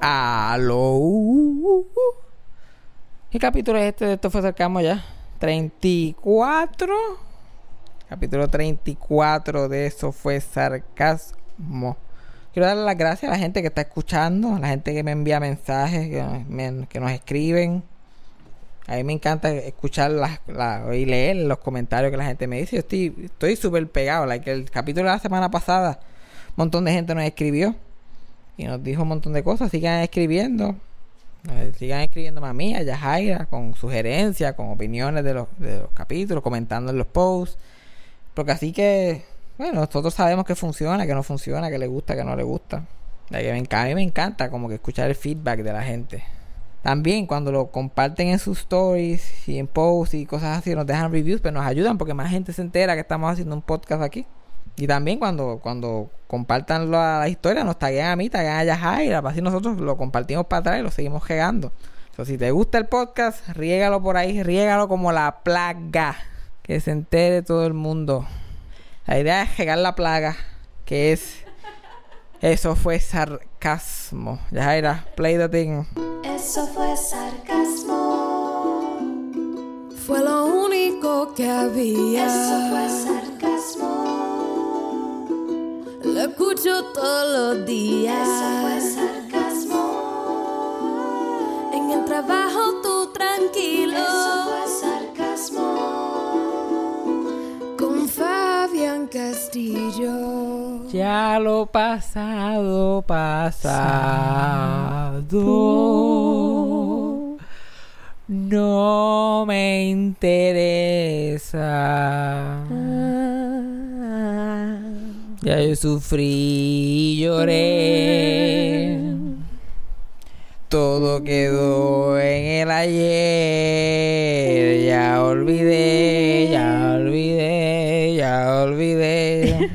Aló. ¿Qué capítulo es este de esto fue cercano ya? 34. Capítulo 34 de eso fue sarcasmo. Quiero darle las gracias a la gente que está escuchando, a la gente que me envía mensajes, que, nos escriben. A mí me encanta escuchar y leer los comentarios que la gente me dice. Yo estoy estoy súper pegado. Like el capítulo de la semana pasada, un montón de gente nos escribió y nos dijo un montón de cosas. Sigan escribiendo. Eh, sigan escribiendo a mí, a Yajaira, con sugerencias, con opiniones de los, de los capítulos, comentando en los posts. Porque así que, bueno, nosotros sabemos que funciona, que no funciona, que le gusta, que no le gusta. Me enca- a mí me encanta como que escuchar el feedback de la gente. También cuando lo comparten en sus stories y en posts y cosas así, nos dejan reviews, pero nos ayudan porque más gente se entera que estamos haciendo un podcast aquí. Y también cuando, cuando compartan la, la historia, nos taguean a mí, taguean a Yajaira, así nosotros lo compartimos para atrás y lo seguimos regando. So, si te gusta el podcast, riégalo por ahí, riégalo como la plaga. Que se entere todo el mundo. La idea es regar la plaga, que es... Eso fue sarcasmo. Yajaira, play the thing. Eso fue sarcasmo. Fue lo único que había. Eso fue sarcasmo. Escucho todos los días. Eso fue sarcasmo. En el trabajo tú tranquilo. Eso fue sarcasmo. Con Fabián Castillo. Ya lo pasado, pasado. No me interesa. Ya yo sufrí y lloré. Todo quedó en el ayer. Ya olvidé, ya olvidé, ya olvidé.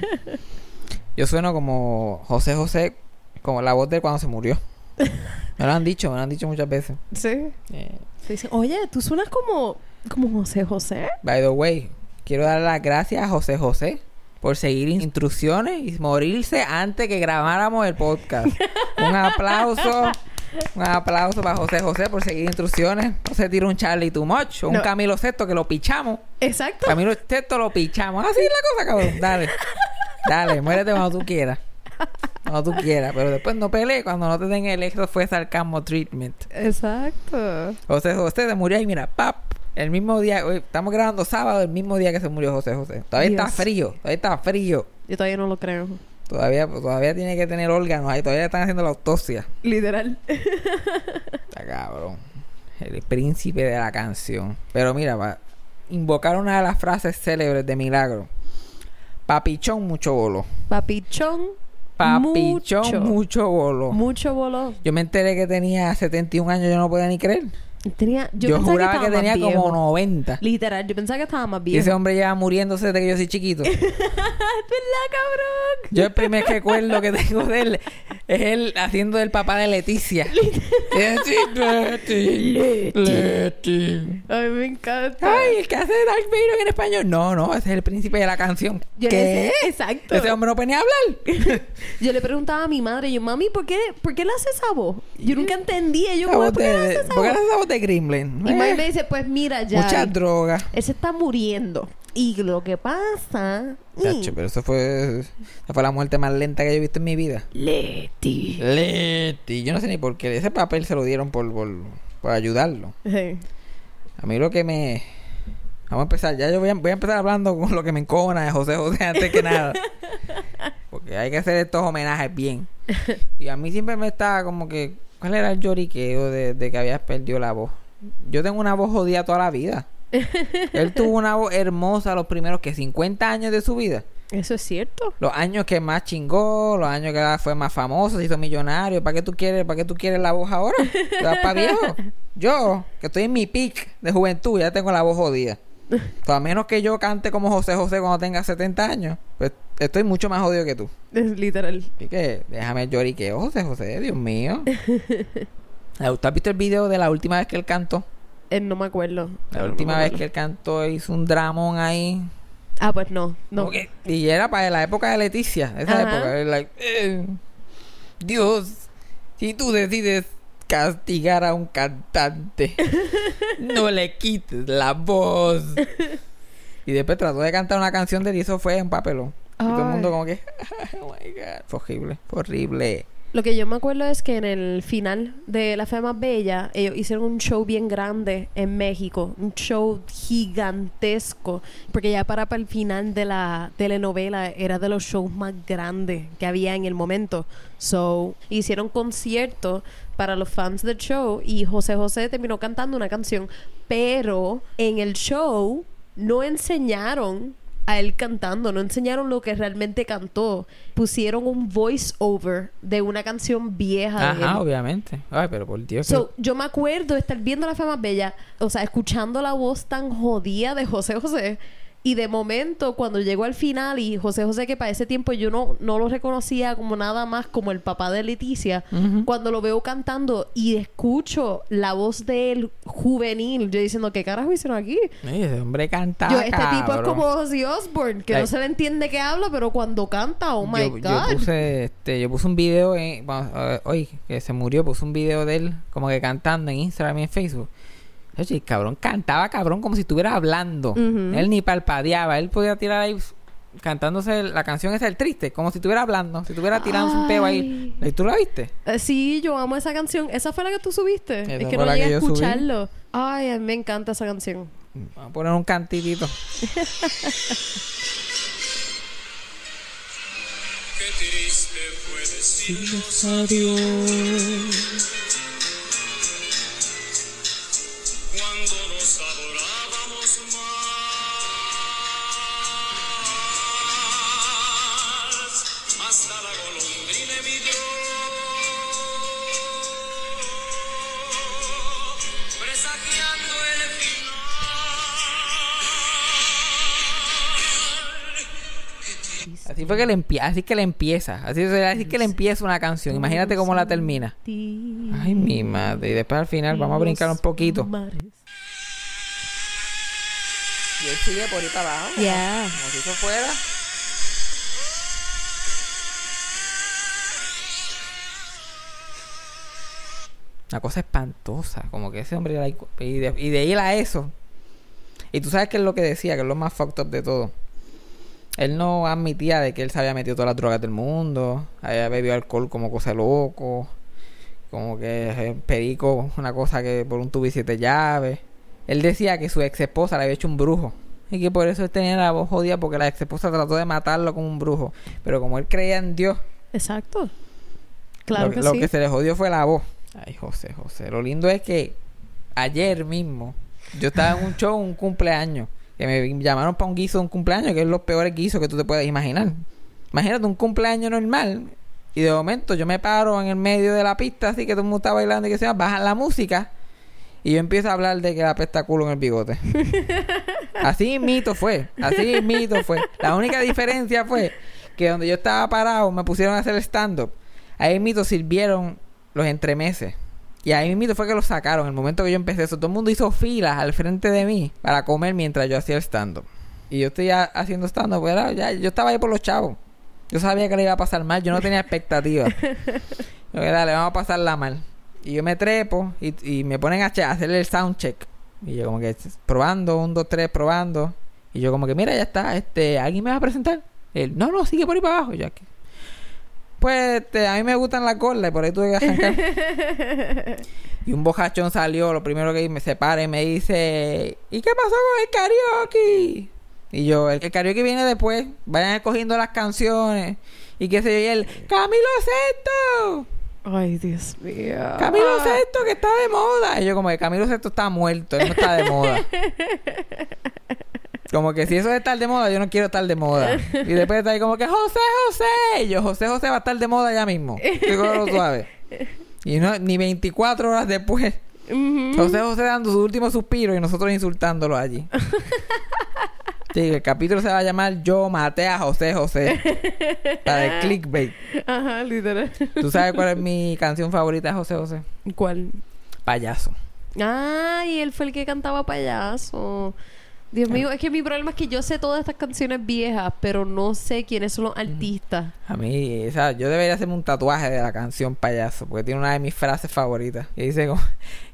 Yo sueno como José José, como la voz de cuando se murió. Me lo han dicho, me lo han dicho muchas veces. Sí. Eh, Sí, sí. Oye, tú suenas como, como José José. by the way, quiero dar las gracias a José José por seguir instrucciones y morirse antes que grabáramos el podcast. Un aplauso. Un aplauso para José José por seguir instrucciones. No se tira un Charlie too much un No. Camilo Sexto que lo pichamos. Exacto. Camilo Sexto lo pichamos. Así es la cosa, cabrón. Dale. Dale, muérete cuando tú quieras. Cuando tú quieras. Pero después no pelees cuando no te den el extra fue sarcasmo treatment. Exacto. José José se murió y mira, pap. El mismo día, hoy estamos grabando sábado, el mismo día que se murió José José. Todavía está frío, todavía está frío. Yo todavía no lo creo. Todavía, todavía tiene que tener órganos ahí, todavía están haciendo la autopsia. Literal. Está cabrón. El príncipe de la canción. Pero mira, va. Invocar una de las frases célebres de Milagro. Papichón, mucho bolo. Papichón. Papichón, mucho. mucho bolo. Mucho bolo. Yo me enteré que tenía 71 años, yo no podía ni creer. Tenía, yo Yo, pensaba juraba que, estaba tenía como viejo. 90. Literal, yo pensaba que estaba más Y viejo. ese hombre lleva muriéndose desde que yo soy chiquito. ¿Verdad, cabrón? Yo el primer recuerdo que tengo de él es él haciendo del papá de Leticia. Leti, Leti, Leti. A mí me encanta. Ay, el que hace Darth Vader en español. No, no, ese es el príncipe de la canción. Yo ¿Qué? exacto. Ese hombre no venía a hablar. Yo le preguntaba a mi madre, yo, mami, ¿por qué, ¿por qué le hace esa voz? Yo nunca entendía. Yo, ¿por qué le hace esa ¿Por qué voz? De Gremlin? Y mami Eh, me dice, pues mira, ya. Mucha droga. Él se está muriendo. Y lo que pasa. Chacho, pero eso fue, esa fue la muerte más lenta que yo he visto en mi vida. Leti. Leti. Yo no sé ni por qué. Ese papel se lo dieron por, por, por ayudarlo. Sí. A mí lo que me... Vamos a empezar. Ya yo voy a, voy a empezar hablando con lo que me encona de José José antes que nada. Porque hay que hacer estos homenajes bien. Y a mí siempre me estaba como que... ¿Cuál era el lloriqueo de, de que habías perdido la voz? Yo tengo una voz jodida toda la vida. Él tuvo una voz hermosa los primeros que 50 años de su vida. Eso es cierto. Los años que más chingó, los años que fue más famoso, se hizo millonario. ¿Para qué tú quieres, para qué tú quieres la voz ahora? ¿Te vas para viejo? Yo, que estoy en mi peak de juventud, ya tengo la voz jodida. O a menos que yo cante como José José cuando tenga 70 años, pues estoy mucho más jodido que tú. Es literal. Así que déjame lloriqueo, José José, Dios mío. ¿Tú has visto el video de la última vez que él cantó? Eh, no me acuerdo. La No última vez que él cantó hizo un dramón ahí. Ah, pues no. No. Y era para la época de Leticia. Esa Ajá. época. like, eh, Dios, Si tú decides castigar a un cantante, no le quites la voz. Y después trató de cantar una canción de él y eso fue un papelón. Y todo el mundo como que, oh my god, fue horrible, fue horrible. Lo que yo me acuerdo es que en el final de La Fe Más Bella, ellos hicieron un show bien grande en México. Un show gigantesco. Porque ya para, para el final de la telenovela era de los shows más grandes que había en el momento. So, hicieron conciertos para los fans del show y José José terminó cantando una canción. Pero en el show no enseñaron a él cantando, no enseñaron lo que realmente cantó. Pusieron un voice over de una canción vieja de Ajá, él. obviamente. Ay, pero por Dios. So, yo me acuerdo de estar viendo la fama bella, o sea, escuchando la voz tan jodida de José José. Y de momento, cuando llegó al final, y José José, que para ese tiempo yo no, no lo reconocía como nada más como el papá de Leticia, cuando lo veo cantando y escucho la voz de él juvenil, yo diciendo, ¿qué carajo hicieron aquí? Ese hombre canta. Yo, este tipo es como Ozzy Osbourne, que Ay. no se le entiende que habla, pero cuando canta, oh my yo, God. yo puse este, yo puse un video en, bueno, eh, hoy que se murió puse un video de él como que cantando en Instagram y en Facebook Oye, el cabrón cantaba cabrón como si estuviera hablando él ni palpadeaba él podía tirar ahí cantándose la canción esa el triste como si estuviera hablando si estuviera tirándose un peo ahí ¿Y tú la viste? Eh, sí, yo amo esa canción. ¿Esa fue la que tú subiste? Esa es que no llegué que a yo subí. escucharlo. Ay, a mí me encanta esa canción. vamos a poner un cantitito Qué triste fue decirnos adiós así fue que le empieza así que le empieza así, así que le empieza una canción. Imagínate cómo la termina. ay mi madre. Y después al final vamos a brincar un poquito. y él sigue por ahí para abajo Ya. como si eso fuera. Una cosa espantosa como que ese hombre era y de, y de ir a eso. Y tú sabes qué es lo que decía que es lo más fucked up de todo él no admitía de que él se había metido todas las drogas del mundo había bebido alcohol como cosa loco como que el perico una cosa que por un tubo y siete llaves él decía que su ex esposa le había hecho un brujo y que por eso él tenía la voz jodida porque la ex esposa trató de matarlo como un brujo pero como él creía en Dios Exacto. Claro lo, que lo sí. que se le jodió fue la voz. Ay, José, José. Lo lindo es que ayer mismo yo estaba en un show, un cumpleaños, que me llamaron para un guiso de un cumpleaños, que es los peores guisos que tú te puedes imaginar. Imagínate un cumpleaños normal y de momento yo me paro en el medio de la pista, así que todo el mundo está bailando y que sea, bajan la música y yo empiezo a hablar de que la pesta culo en el bigote. Así mito fue, así mito fue. La única diferencia fue que donde yo estaba parado me pusieron a hacer stand-up. Ahí mito sirvieron los entremeses. Y ahí mito fue que los sacaron. El momento que yo empecé eso, todo el mundo hizo filas al frente de mí para comer mientras yo hacía el stand-up. Y yo estoy haciendo stand-up, ya, yo estaba ahí por los chavos. Yo sabía que le iba a pasar mal, yo no tenía expectativas. Yo, dale, vamos a pasarla mal. Y yo me trepo y, y me ponen a hacerle el sound check. Y yo como que probando, un, dos, tres, probando. Y yo como que, mira, ya está, este, ¿alguien me va a presentar? Él, no, no, sigue por ahí para abajo. Y Yo aquí. Pues este, a mí me gustan las gordas y por ahí tuve que arrancar. y un bojachón salió, lo primero que me separa y me dice, ¿y qué pasó con el karaoke? Y yo, el, el karaoke viene después, vayan escogiendo las canciones. Y qué sé yo, y él, Camilo Sesto. Ay, Dios mío. Camilo Sesto que está de moda. Y yo como que Camilo Sesto está muerto, él no está de moda. Como que si eso es estar de moda, yo no quiero estar de moda. Y después está ahí como que José José. Y yo, José José va a estar de moda ya mismo. Lo suave. Y no, ni 24 horas después. José José dando su último suspiro y nosotros insultándolo allí. Sí, el capítulo se va a llamar Yo maté a José José. Para el clickbait. Ajá, literal. ¿Tú sabes cuál es mi canción favorita de José José? ¿Cuál? Payaso. Ay, él fue el que cantaba payaso. Dios mío, es que mi problema es que yo sé todas estas canciones viejas, pero no sé quiénes son los artistas. A mí, o sea, yo debería hacerme un tatuaje de la canción Payaso, porque tiene una de mis frases favoritas. Y dice como,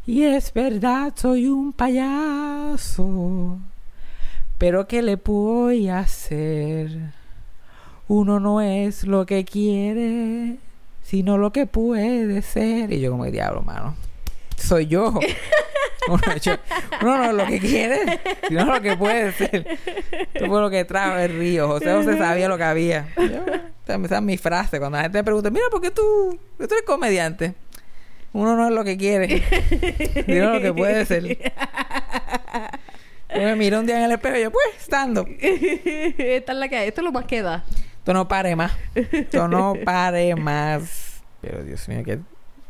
y es verdad, soy un payaso, pero ¿qué le voy a hacer? Uno no es lo que quiere, sino lo que puede ser. Y yo como, diablo, mano, soy yo. Uno, no es lo que quiere, sino lo que puede ser. Esto fue lo que trajo el río. José José sabía lo que había. Yo, esa es mi frase. Cuando la gente me pregunta, mira, ¿por qué tú, tú eres comediante? Uno no es lo que quiere, sino lo que puede ser. Yo me miré un día en el espejo y yo, pues, estando. Esta es la que hay. Esto es lo más que da. Esto no pare más. Esto no pare más. Pero Dios mío, qué,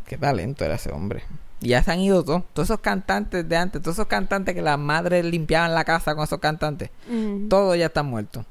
qué talento era ese hombre. Y ya se han ido todos. Todos esos cantantes de antes, todos esos cantantes que las madres limpiaban la casa con esos cantantes. Mm. Todos ya están muertos.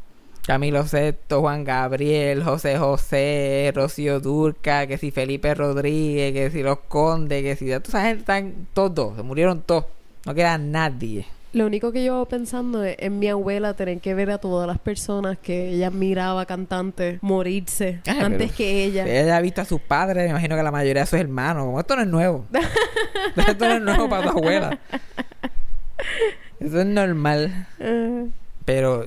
Camilo Sesto, Juan Gabriel, José José, Rocío Durca, que si Felipe Rodríguez, que si Los Condes, que si... Toda esa gente están todos, se murieron todos. No queda nadie. Lo único que yo pensando es en mi abuela tener que ver a todas las personas que ella miraba cantantes morirse Ay, antes que ella. Ella ha visto a sus padres, me imagino que la mayoría de sus hermanos. Como esto no es nuevo. esto no es nuevo para tu abuela. Eso es normal. Eh, Pero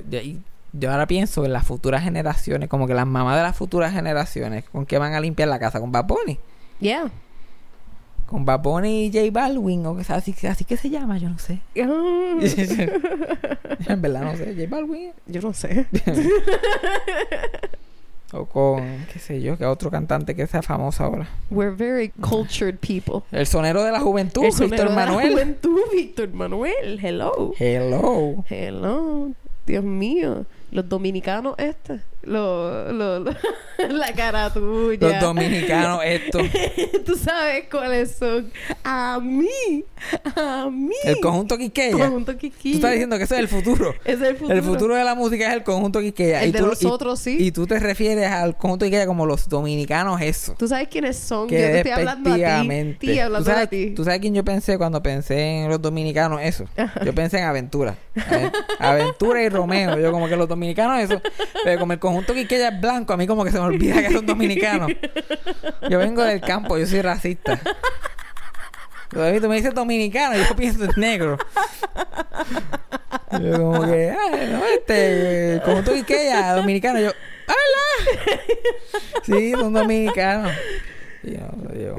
yo ahora pienso en las futuras generaciones, como que las mamás de las futuras generaciones, ¿con qué van a limpiar la casa? ¿Con Bad Bunny? yeah. Con Bad Bunny y J Balvin, o que sea, así, así que se llama, yo no sé. en verdad no sé, J Balvin. yo no sé. O con, qué sé yo, que otro cantante que sea famoso ahora. We're very cultured people. El sonero de la juventud, El sonero Víctor de la Manuel. juventud, Víctor Manuel. Hello. Hello. Hello. Dios mío. Los dominicanos este. Lo, lo, lo- la cara tuya. Los dominicanos, esto. Tú sabes cuáles son. A mí. A mí. El conjunto Quiqueya. Conjunto Tú Quiquillo. estás diciendo que eso es el futuro. Ese es el futuro. El futuro de la música es el conjunto Quiqueya. El Y de tú- y- nosotros, sí. Y tú te refieres al conjunto Quiqueya como los dominicanos, eso. ¿Tú sabes quiénes son? Que Yo te estoy hablando a ti. despectivamente. Ti, ¿Tú hablando sabes, a ti. ¿Tú sabes quién yo pensé cuando pensé en los dominicanos? Eso. Yo pensé en Aventura. Aven- Aventura y Romeo. Yo como que los dominicanos eso. Pero como el conjunto Quiqueya es blanco, a mí como que se me olvida que son dominicanos. Yo vengo del campo, yo soy racista. Todavía tú me dices dominicano y yo pienso en negro. Yo como que, ay, no, este, el conjunto Quiqueya, dominicano. Yo, ¡Hola! Sí, son dominicanos. Y yo,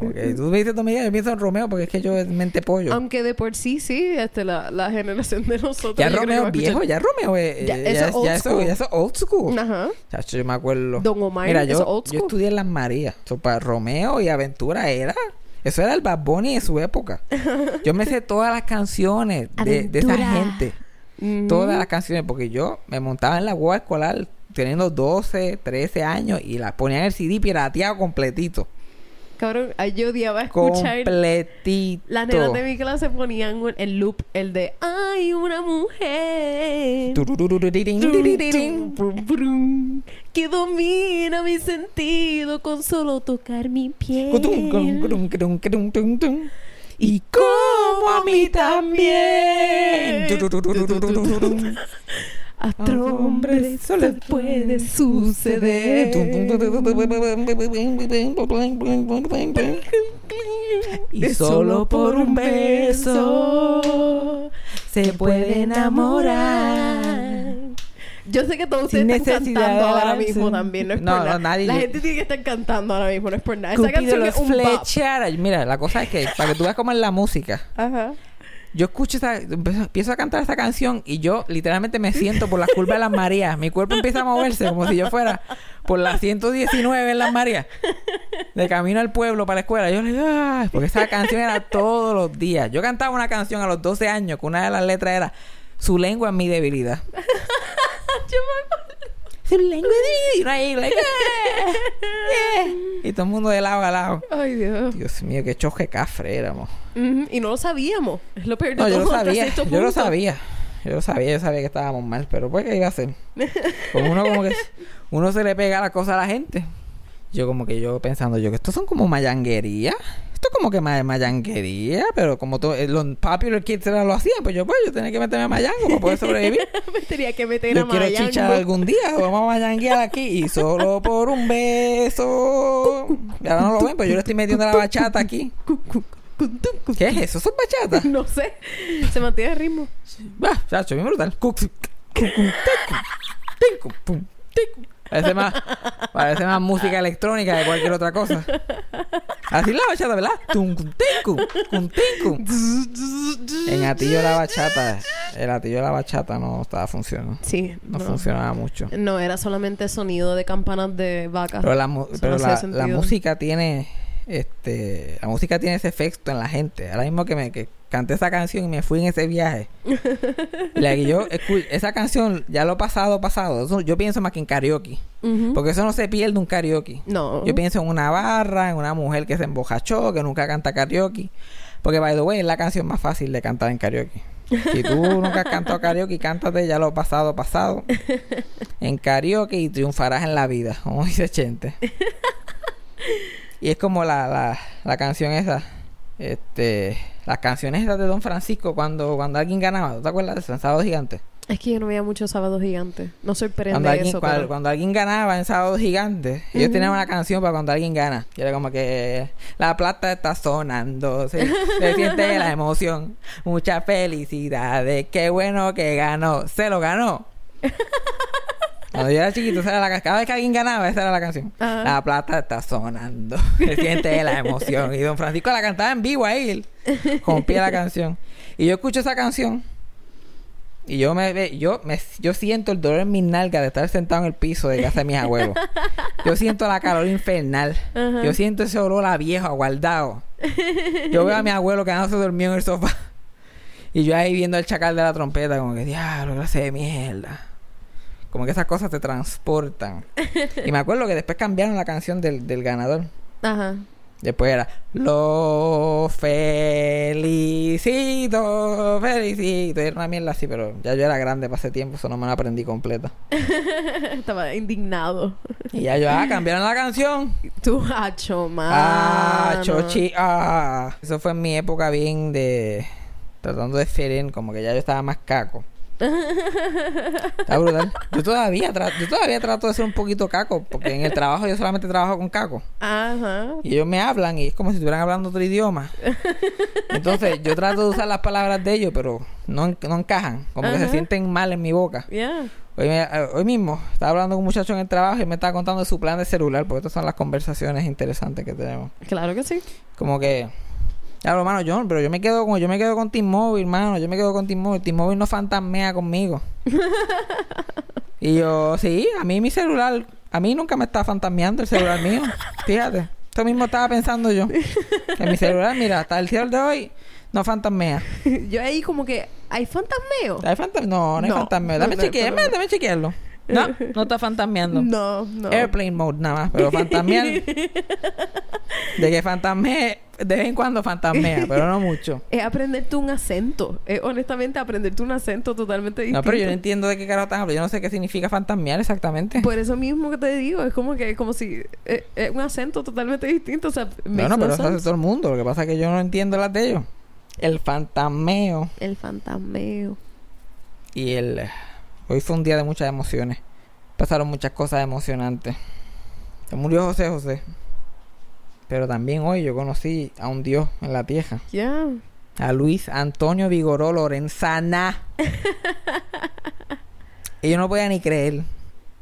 yo que, tú me dices dominicano, yo pienso en Romeo porque es que yo es mente pollo. Aunque de por sí, sí, este, la, la generación de nosotros. ya yo Romeo es viejo, ya Romeo es, Ya, ya, eso ya, es old eso, school. ya eso es old school. Ajá. Chacho, yo me acuerdo. Don Omar, Mira, yo, es old yo school. estudié en Las Marías. So, para Romeo y Aventura era. Eso era el Bad Bunny de su época. Yo me sé todas las canciones de, de esa gente. Ujú. Todas las canciones. Porque yo me montaba en la guagua escolar teniendo 12, 13 años y la ponía en el CD pirateado completito. Cabrón, ay, yo odiaba escuchar. Completito. Las nenas de mi clase ponían el loop, el de ¡Ay, una mujer! Que domina mi sentido con solo tocar mi piel. Y como a mí también. A otro hombre solo le puede suceder. Y solo por un beso se puede enamorar. Yo sé que todos ustedes Sin están cantando ahora mismo también, no es No, por no, nada. nadie- La gente tiene que estar cantando ahora mismo, no es por nada. Esa Cupido canción los es un bop. flechara. Mira, la cosa es que para que tú veas cómo es la música. Ajá. Yo escucho esa, empiezo, a cantar esa canción y yo literalmente me siento por las curvas de las Marías. Mi cuerpo empieza a moverse como si yo fuera por la 119 en las Marías. De camino al pueblo para la escuela. Yo le digo, "Ay", porque esa canción era todos los días. Yo cantaba una canción a los 12 años que una de las letras era Su lengua es mi debilidad. Yo me acuerdo. Su lengua es mi debilidad. Y todo el mundo de lado a lado. Ay, Dios. Dios mío, qué choque cafre éramos. Y no lo sabíamos. Es lo peor de No, yo todo, lo hasta sabía, yo lo sabía. Yo lo sabía, yo sabía que estábamos mal, pero pues qué iba a hacer. Como uno como que uno se le pega la cosa a la gente. Yo como que yo pensando yo que estos son como mayanguería. Esto es como que ma- mayanguería, pero como todo, eh, los popular kids lo hacían, pues yo pues yo tenía que meterme a mayango para poder sobrevivir. Me tenía que meter Yo a quiero Mayango. chichar algún día, vamos a mayanguear aquí y solo por un beso. Y ahora no lo ven, pues yo le estoy metiendo la bachata aquí. ¿Qué es eso? ¿Eso es bachata? No sé. Se mantiene el ritmo. Va, chacho, bien brutal. Parece más, parece más música electrónica que cualquier otra cosa. Así la bachata, ¿verdad? Ticu. En Atillo la bachata, el Atillo de la bachata no estaba funcionando. Sí. No, funcionaba mucho. No, era solamente sonido de campanas de vaca. Pero la, pero no la, la música tiene este la música tiene ese efecto en la gente. Ahora mismo que me que canté esa canción y me fui en ese viaje. La que yo esa canción ya lo pasado pasado eso yo pienso más que en karaoke. Porque eso no se pierde un karaoke. No. yo pienso en una barra en una mujer que se embojachó que nunca canta karaoke. Porque by the way es la canción más fácil de cantar en karaoke. Si tú nunca has cantado karaoke cántate ya lo pasado pasado. En karaoke y triunfarás en la vida como dice Chente y es como la, la, la canción esa este las canciones esas de Don Francisco cuando cuando alguien ganaba ¿tú te acuerdas de eso? en Sábado Gigante Es que yo no veía mucho Sábado Gigante. No sorprende cuando alguien, eso, pero... cuando alguien ganaba en Sábado Gigante, ellos tenían una canción para cuando alguien gana. Y era como que la plata está sonando, se, se siente la emoción, mucha felicidad de qué bueno que ganó, se lo ganó. Cuando yo era chiquito, esa era la ca- cada vez que alguien ganaba, esa era la canción. Ajá. La plata está sonando, se siente la emoción. Y Don Francisco la cantaba en vivo ahí, él rompía la canción. Y yo escucho esa canción y yo me yo me yo siento el dolor en mis nalgas de estar sentado en el piso de casa de mis abuelos. Yo siento la calor infernal. Yo siento ese olor a viejo, aguardado. Yo veo a mi abuelo quedándose dormido en el sofá. Y yo ahí viendo el chacal de la trompeta, como que, diablo, clase de mierda. Como que esas cosas te transportan. Y me acuerdo que después cambiaron la canción del, del ganador. Ajá. Después era Lo felicito, felicito. Era una mierda así, pero ya yo era grande para ese tiempo, eso no me lo aprendí completa. Estaba indignado. Y ya yo, ah, cambiaron la canción. Tu hacho, mano. Ah, chochi, ah. Eso fue en mi época bien de. Tratando de feren, como que ya yo estaba más caco. Está brutal. Yo todavía, tra- yo todavía trato de ser un poquito caco, porque en el trabajo yo solamente trabajo con caco. Ajá. Y ellos me hablan y es como si estuvieran hablando otro idioma. Entonces yo trato de usar las palabras de ellos, pero no, no encajan. Como que se sienten mal en mi boca. Yeah. Hoy, me- eh, hoy mismo estaba hablando con un muchacho en el trabajo y me estaba contando de su plan de celular, porque estas son las conversaciones interesantes que tenemos. Claro que sí. Como que, claro, hermano, yo, pero yo me quedo con, yo me quedo con T-Mobile, hermano, yo me quedo con T-Mobile. T-Mobile no fantasmea conmigo. y yo, sí, a mí mi celular, a mí nunca me está fantasmeando el celular mío. Fíjate, esto mismo estaba pensando yo. Que mi celular, mira, hasta el cielo de hoy no fantasmea. Yo ahí como que... ¿Hay fantasmeo? ¿Hay fantas- No, no hay No, fantasmeo. no, Dame no, no, no. dame chequearlo. No, no está fantasmeando. No, no. Airplane mode nada más, pero fantasmear. de que fantasmee, de vez en cuando fantasmea, pero no mucho. Es aprenderte un acento. Es honestamente aprenderte un acento totalmente distinto. No, pero yo no entiendo de qué carajo están hablando. Yo no sé qué significa fantasmear exactamente. Por eso mismo que te digo, es como que como si eh, es un acento totalmente distinto, o sea, No, no, pero eso hace todo el mundo. Lo que pasa es que yo no entiendo las de ellos. El fantasmeo el fantasmeo. y el... Hoy fue un día de muchas emociones. Pasaron muchas cosas emocionantes. Se murió José José. Pero también hoy yo conocí a un Dios en la tierra. A Luis Antonio Vigoró Lorenzana. y yo no podía ni creer.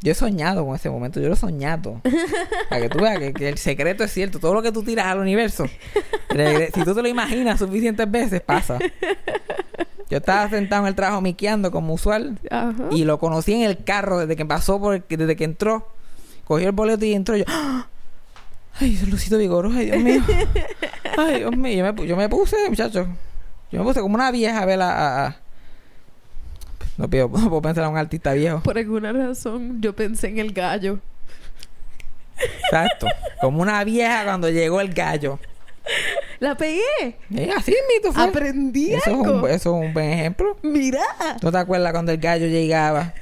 Yo he soñado con ese momento, yo lo he soñado. Para que tú veas que, que el secreto es cierto. Todo lo que tú tiras al universo, si tú te lo imaginas suficientes veces, pasa. Yo estaba sentado en el trabajo miqueando como usual. Ajá. Y lo conocí en el carro desde que pasó, por el- desde que entró. Cogió el boleto y entró. Yo, ¡Ah! ay, Lucito Vigoró, ay, Dios mío. Ay, Dios mío. Yo me, yo me puse, muchachos. Yo me puse como una vieja a ver a- a- No, puedo, no puedo pensar a un artista viejo. Por alguna razón yo pensé en el gallo. Exacto. Como una vieja cuando llegó el gallo. La pegué. Eh, así mismo fue. Aprendí eso es, un, eso es un buen ejemplo. Mira. ¿No te acuerdas cuando el gallo llegaba?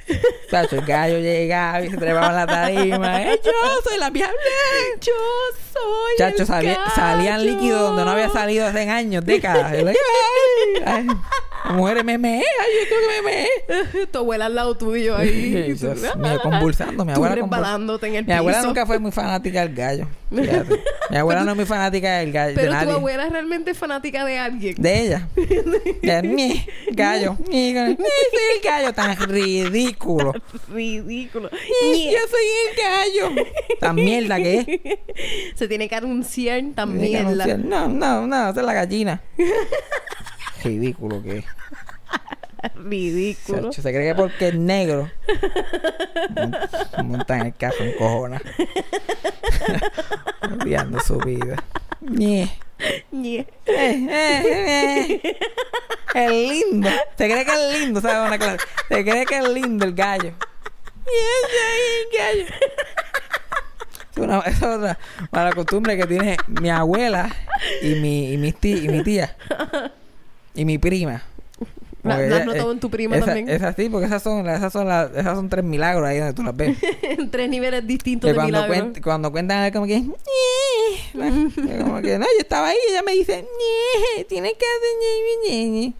Tacho, el gallo llegaba y se trepaba en la tarima. ¡Eh, yo soy la vieja! Yo soy. Chacho, el salía- salían gallo. líquidos donde no había salido hace años, décadas. ¡Ay! Mujer me meé, ay, yo tengo que me meé. tu abuela al lado tuyo ahí. Mío, convulsando. Mi abuela convul- en el Mi abuela piso. nunca fue muy fanática del gallo. Fíjate. Mi abuela no es muy fanática del gallo, de Pero tu abuela es realmente fanática de alguien. De ella. De mi gallo. Mi, el gallo tan ridículo. Ridículo. Yo soy el gallo. Tan mierda que es. Se tiene que anunciar también. anunciar, No, no, no, esa es la gallina. Ridículo que es. Ridículo. Se cree que porque es negro. mon- Monta en el caso en cojona. Odiando su vida. Ñe. Ñe. Eh, eh, eh. Es lindo. Se cree que es lindo, ¿sabes? Una clase. Se cree que es lindo el gallo. El gallo. Es una, es otra mala costumbre que tiene mi abuela y mi, y mi, tía, y mi tía. Y mi prima. La- la notado eh, en tu prima esa- también. Esas sí, porque esas son, esas son, las, esas son tres milagros ahí donde tú las ves. Tres niveles distintos Que de cuando, milagro. cuent- cuando cuentan como que como que no yo estaba ahí y ella me dice "Ñe, tienes que hacer ñe, ñe, ñe".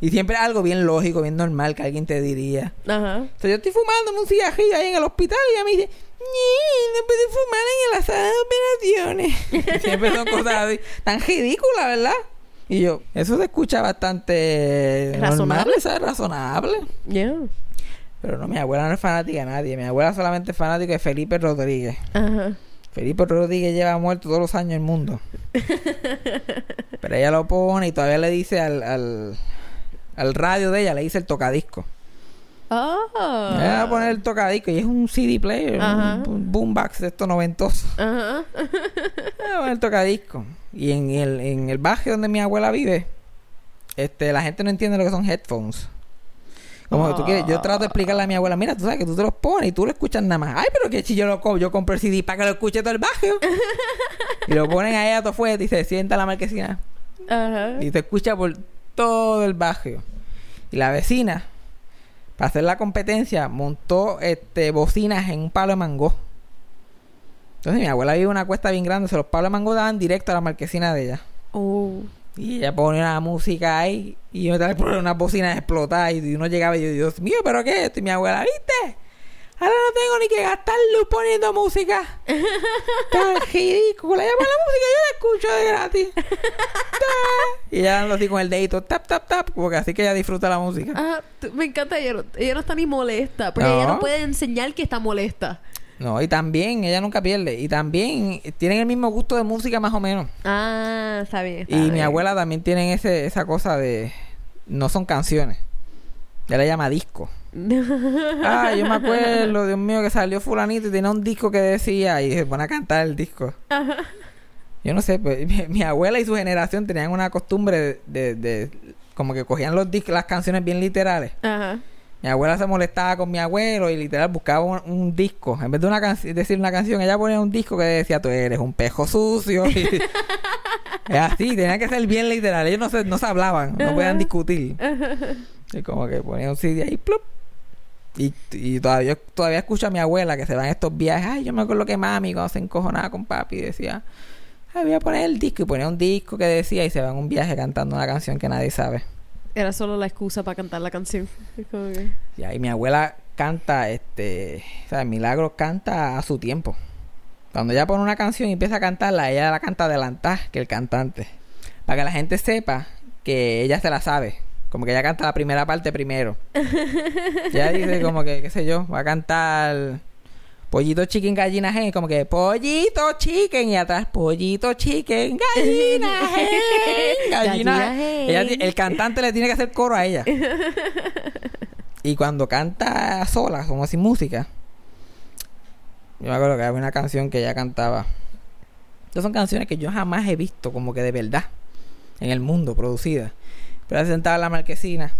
y siempre algo bien lógico bien normal que alguien te diría Ajá. o sea yo estoy fumándome un cigarrillo ahí en el hospital y ella me dice "Ñe, no puedes fumar en la sala de operaciones siempre son cosas así tan ridículas ¿verdad? Y yo eso se escucha bastante Razonable. normal ¿sabes? razonable Yeah. pero no mi abuela no es fanática de nadie mi abuela solamente es fanática de Felipe Rodríguez Ajá. Felipe Rodríguez lleva muerto todos los años en el mundo. Pero ella lo pone y todavía le dice al, al, al radio de ella, le dice el tocadisco. Ah. Ella va a poner el tocadisco y es un CD player, Ajá. un, boombox de estos noventosos. Ajá. Va a poner el tocadisco. Y en el, en el barrio donde mi abuela vive, este, la gente no entiende lo que son headphones. Como que tú quieres, yo trato de explicarle a mi abuela, mira, tú sabes que tú te los pones y tú lo escuchas nada más. Ay, pero que si yo lo co- yo compro el CD para que lo escuche todo el barrio. y lo ponen ahí a tu fuerte y se sienta en la marquesina. Ajá. Y te escucha por todo el barrio. Y la vecina, para hacer la competencia, montó este bocinas en un palo de mango. Entonces mi abuela vive una cuesta bien grande, se los palos de mango daban directo a la marquesina de ella. Oh. Y ella ponía una música ahí y yo estaba por unas bocinas explotadas y uno llegaba y yo, Dios mío, ¿pero qué es esto? Y mi abuela, ¿viste? Ahora no tengo ni que gastar luz poniendo música. Tan ridícula. Ella pone la música yo la escucho de gratis. Y ella dando así con el dedito, tap, tap, tap, porque así que ella disfruta la música. Ah, me encanta. Ella no, ella no está ni molesta. Porque No. ella no puede enseñar que está molesta. No, y también, ella nunca pierde. Y también tienen el mismo gusto de música más o menos. Ah, está bien. está Y mi abuela también tiene ese, esa cosa de... No son canciones. Ella le llama disco. Ah, yo me acuerdo, Dios mío, que salió fulanito y tenía un disco que decía y se pone a cantar el disco. Yo no sé, pues mi, mi abuela y su generación tenían una costumbre de, de- de- como que cogían los discos, las canciones bien literales. Ajá. Mi abuela se molestaba con mi abuelo y literal buscaba un, un disco. En vez de una decir una canción, ella ponía un disco que decía, tú eres un pejo sucio. Y- es así, tenía que ser bien literal. Ellos no se, no se hablaban, no podían discutir. Y como que ponía un CD ahí, plup. Y, y todavía, yo todavía escucho a mi abuela que se va en estos viajes. Ay, yo me acuerdo que mami cuando se encojonaba con papi decía, ay, voy a poner el disco. Y ponía un disco que decía y se va en un viaje cantando una canción que nadie sabe. Era solo la excusa para cantar la canción. Que- Y mi abuela canta, este, o sea, Milagros canta a su tiempo. Cuando ella pone una canción y empieza a cantarla, ella la canta adelantada que el cantante. Para que la gente sepa que ella se la sabe. Como que ella canta la primera parte primero. ella dice como que, qué sé yo, va a cantar Pollito Chicken Gallina Gen, como que Pollito Chicken y atrás Pollito Chicken Gallina Gen, Gallina. Ella ti- el cantante le tiene que hacer coro a ella. y cuando canta sola, como sin música, yo me acuerdo que había una canción que ella cantaba. Estas son canciones que yo jamás he visto como que de verdad en el mundo producidas. Pero se sentaba en la marquesina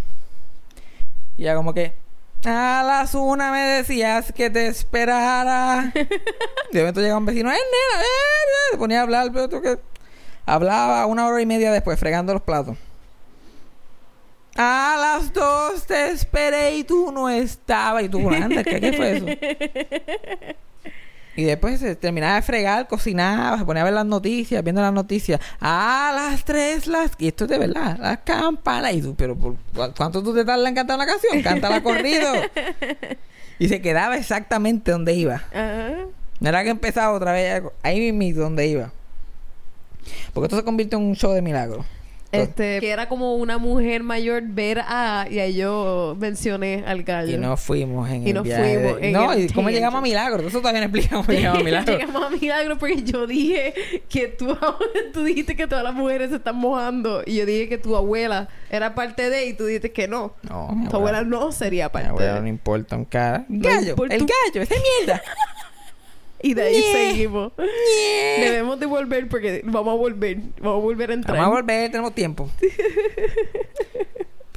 y ella como que a las una me decías que te esperara. de momento llega un vecino, ¡eh, nena! Eh, eh", Se ponía a hablar, pero que... Hablaba una hora y media después, fregando los platos. A las dos te esperé y tú no estabas. Y tú, anda, ¿qué, qué fue eso? Y después se terminaba de fregar, cocinaba, se ponía a ver las noticias, viendo las noticias. A las tres, las... Y esto es de verdad, las campanas. Y tú, pero ¿por cu- ¿cuánto tú te tardas en cantar una canción? Cántala corrido. Y se quedaba exactamente donde iba. No era que empezaba otra vez, ahí mismo donde iba. Porque esto se convirtió en un show de milagros. Este, que era como una mujer mayor ver a... Y ahí yo mencioné al gallo. Y nos fuimos en Y el nos viaje. fuimos de- en no, el y cómo llegamos a Milagros. Eso todavía no explicamos cómo llegamos a Milagros. Llegamos a Milagro porque yo dije que tú, tú dijiste que todas las mujeres se están mojando. Y yo dije que tu abuela era parte de y tú dijiste que no. No, mi Tu abuela no sería Mi parte abuela de. no importa un cara. No Gallo, importa el gallo, esa mierda. Y de ahí seguimos. Debemos de volver porque vamos a volver. Vamos a volver a entrar. Vamos a volver, tenemos tiempo.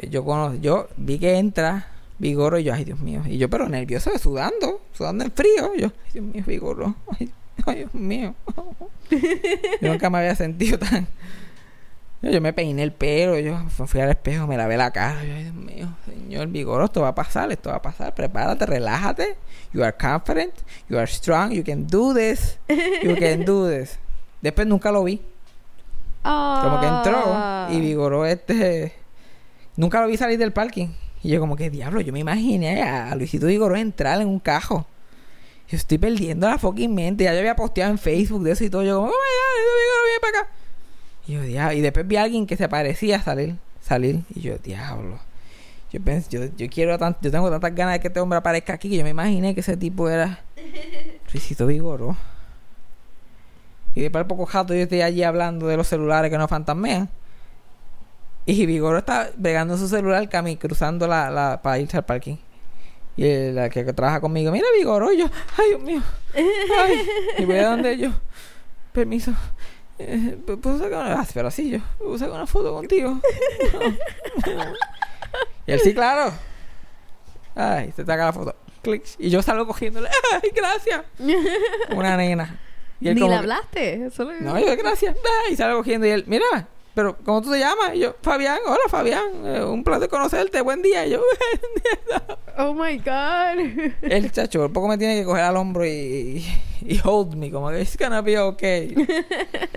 Yo cono- yo vi que entra Vigoro y yo, ay Dios mío. Y yo, pero nervioso, sudando, sudando en frío. Yo, ay Dios mío, Vigoro. Ay, ay, Dios mío. yo nunca me había sentido tan. Yo, me peiné el pelo, yo fu- fui al espejo, me lavé la cara. Yo, Dios mío, señor Vigoro, esto va a pasar, esto va a pasar. Prepárate, relájate. You are confident, you are strong, you can do this, you can do this. Después nunca lo vi. Como que entró y vigoró este. Nunca lo vi salir del parking. Y yo, como que diablo, yo me imaginé a Luisito Vigoró entrar en un cajo. Yo estoy perdiendo la fucking mente. Ya yo había posteado en Facebook de eso y todo. Yo, como, oh my god, Luisito Vigoró viene para acá. Y yo, diablo. Y después vi a alguien que se parecía salir. Salir. Y yo, diablo. Yo pensé, yo, yo quiero tan- yo tengo tantas ganas de que este hombre aparezca aquí que yo me imaginé que ese tipo era Luisito Vigoró. Y después al poco jato yo estoy allí hablando de los celulares que no fantasmean. Y Vigoro está pegando su celular cami cruzando la, la para irse al parking. Y el- la que, que trabaja conmigo, mira Vigoro, y yo, ay Dios mío. Ay. Y voy a donde yo. Permiso. Eh, ¿Puedo sacar una? Ah, pero así yo. ¿Puedo sacar una foto contigo? y él sí, claro. Ay, se saca la foto. Clic. Y yo salgo cogiéndole. Ay, gracias. Una nena. Y él Ni le hablaste. Eso le- no, yo, gracias. Ah, Y salgo cogiendo y él, mira, pero ¿cómo tú te llamas? Y yo, Fabián, hola Fabián, eh, un placer conocerte, buen día. Y yo, Oh my God. el chacho, por poco me tiene que coger al hombro y, y hold me, como que it's gonna be okay.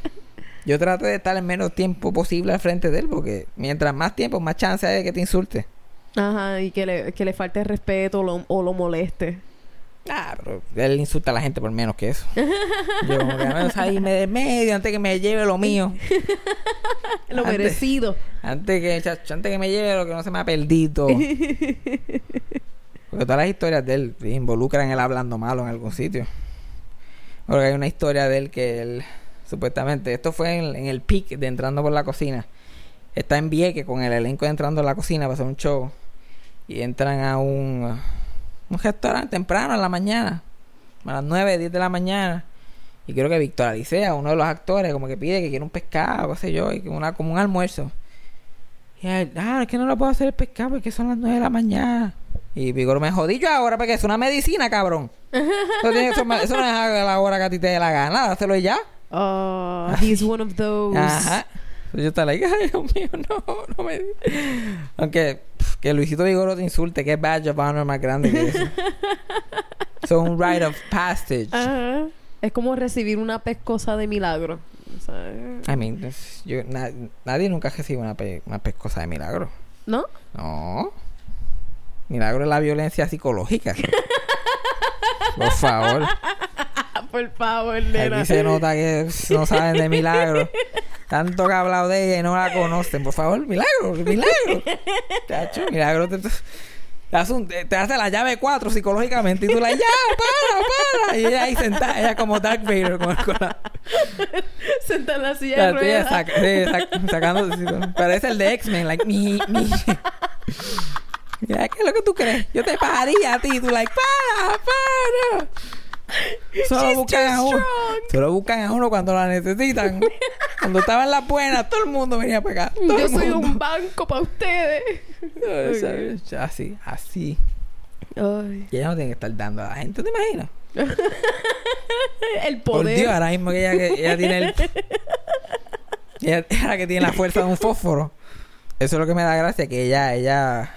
yo trato de estar el menos tiempo posible al frente de él, porque mientras más tiempo, más chance hay de que te insulte. Ajá, y que le, que le falte respeto lo, o lo moleste. Ah, pero él insulta a la gente por menos que eso. yo, como que "Dame salirme de medio antes que me lleve lo mío. Lo Antes- merecido. Antes que, chacho, antes que me lleve lo que no se me ha perdido. Porque todas las historias de él involucran él hablando malo en algún sitio. Porque hay una historia de él que él, supuestamente, esto fue en, en el peak de entrando por la cocina. Está en Vieques con el elenco de entrando a la cocina para hacer un show. Y entran a un, un restaurante temprano en la mañana. A las 9, 10 de la mañana. Y creo que Víctor Alicea, uno de los actores, como que pide que quiere un pescado, qué sé yo, y una, como un almuerzo. Y él, ah, es que no lo puedo hacer el pescado porque son las 9 de la mañana. Y Vigor me jodí yo ahora porque es una medicina, cabrón. Eso, tiene ma- eso no es a la hora que a ti te dé la gana, hazlo ya. Oh, he's one of those. Ajá. Yo estaba like, ay, Dios mío, no, no me. Aunque que Luisito Vigoro te insulte, que badge of honor más grande que eso. Son un rite of passage. Ajá. Es como recibir una pescosa de milagro. O sea, I mean, es- yo, na- nadie nunca recibe una, pe- una pescosa de milagro. ¿No? No. Milagro es la violencia psicológica. Por favor. Por favor, nena. Aquí se nota que no saben de milagro. Tanto que ha hablado de ella y no la conocen. Por favor, milagro, milagro. Chacho, milagro te, te hace, un- te hace la llave 4 psicológicamente. Y tú la ya, para, para. Y ella ahí sentada, ella como Dark Vader con, con la, Sentada en la silla de ruedas. saca- sí, sac- sacando. sí, Parece el de X-Men, like, mi, mi. Mira, ¿qué es lo que tú crees? Yo te pagaría a ti. Y tú, like, para, para. Solo She's buscan too a uno. Solo buscan a uno cuando la necesitan. cuando estaban las buenas, todo el mundo venía para acá. Todo Yo el soy mundo. un banco para ustedes. Así, así. Ay. Y ella no tiene que estar dando a la gente, ¿te imaginas? El Por poder. Dios, ahora mismo que ella, que ella tiene el... Ella la que tiene la fuerza de un fósforo. Eso es lo que me da gracia, que ella, ella,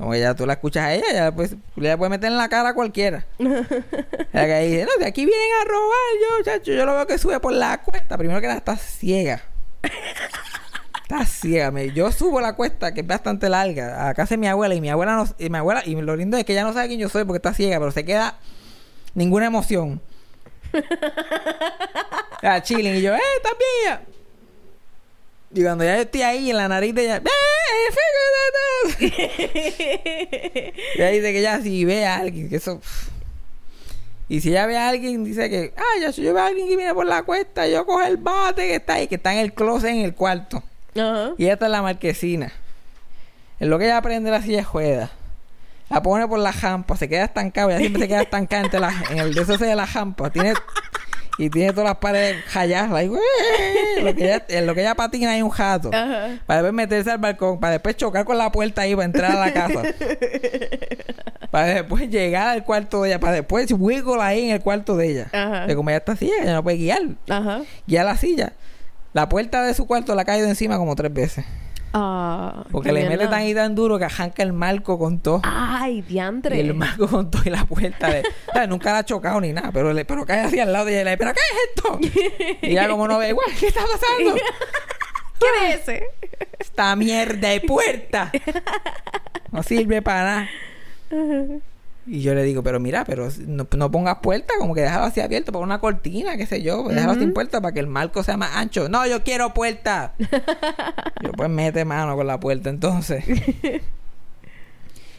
como ella, tú la escuchas a ella, ella pues, le la puede meter en la cara a cualquiera. La que dice, no, de aquí vienen a robar, yo, chacho, yo lo veo que sube por la cuesta. Primero que nada, está ciega. Está ciega. me- Yo subo la cuesta, que es bastante larga, a casa de mi abuela, y mi abuela no, y mi abuela, y lo lindo es que ella no sabe quién yo soy porque está ciega, pero se queda ninguna emoción. Ya, chilling, y yo, ¡eh, está bien! Y cuando ya yo estoy ahí en la nariz de ella, ¡eh, fíjate! Y ella dice que ya si ve a alguien, que eso. Y si ella ve a alguien, dice que, ah, ya si yo veo a alguien que viene por la cuesta, yo cojo el bate que está ahí, que está en el closet en el cuarto. Y ella está en la marquesina. En lo que ella aprende la silla juega. La pone por la jampa, se queda estancada, ella siempre se queda estancada entre la- en el de de la jampa. Tiene, y tiene todas las paredes jalladas. like, lo que ella, en lo que ella patina hay un jato. Ajá. Para después meterse al balcón, para después chocar con la puerta ahí para entrar a la casa. para después llegar al cuarto de ella, para después wiggle ahí en el cuarto de ella. Ajá. Que como ella está ciega, ella no puede guiar. Ajá. Guiar la silla. La puerta de su cuarto la ha caído encima como tres veces. Ah, Porque qué le mete tan y tan duro que arranca el marco con todo. Ay, diantre. Y el marco con todo y la puerta de... ¿sabes? Nunca la ha chocado ni nada, pero, le, pero cae así al lado de ella y le dice, ¿pero qué es esto? y ella como no ve, igual, ¿qué está pasando? ¿Quién es ese? Esta mierda de puerta. No sirve para nada. Y yo le digo, pero mira, pero no, no pongas puerta, como que déjalo así abierto, pon una cortina, qué sé yo, déjalo sin puerta para que el marco sea más ancho. No, yo quiero puerta. yo pues mete mano con la puerta entonces.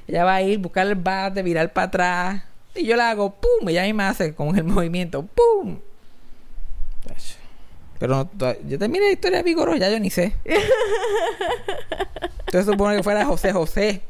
ella va a ir, buscar el bate, virar para atrás. Y yo le hago pum, ella misma hace con el movimiento, pum. Pero no, yo terminé la historia de Vigoró, ya yo ni sé. Entonces supone que fuera José José.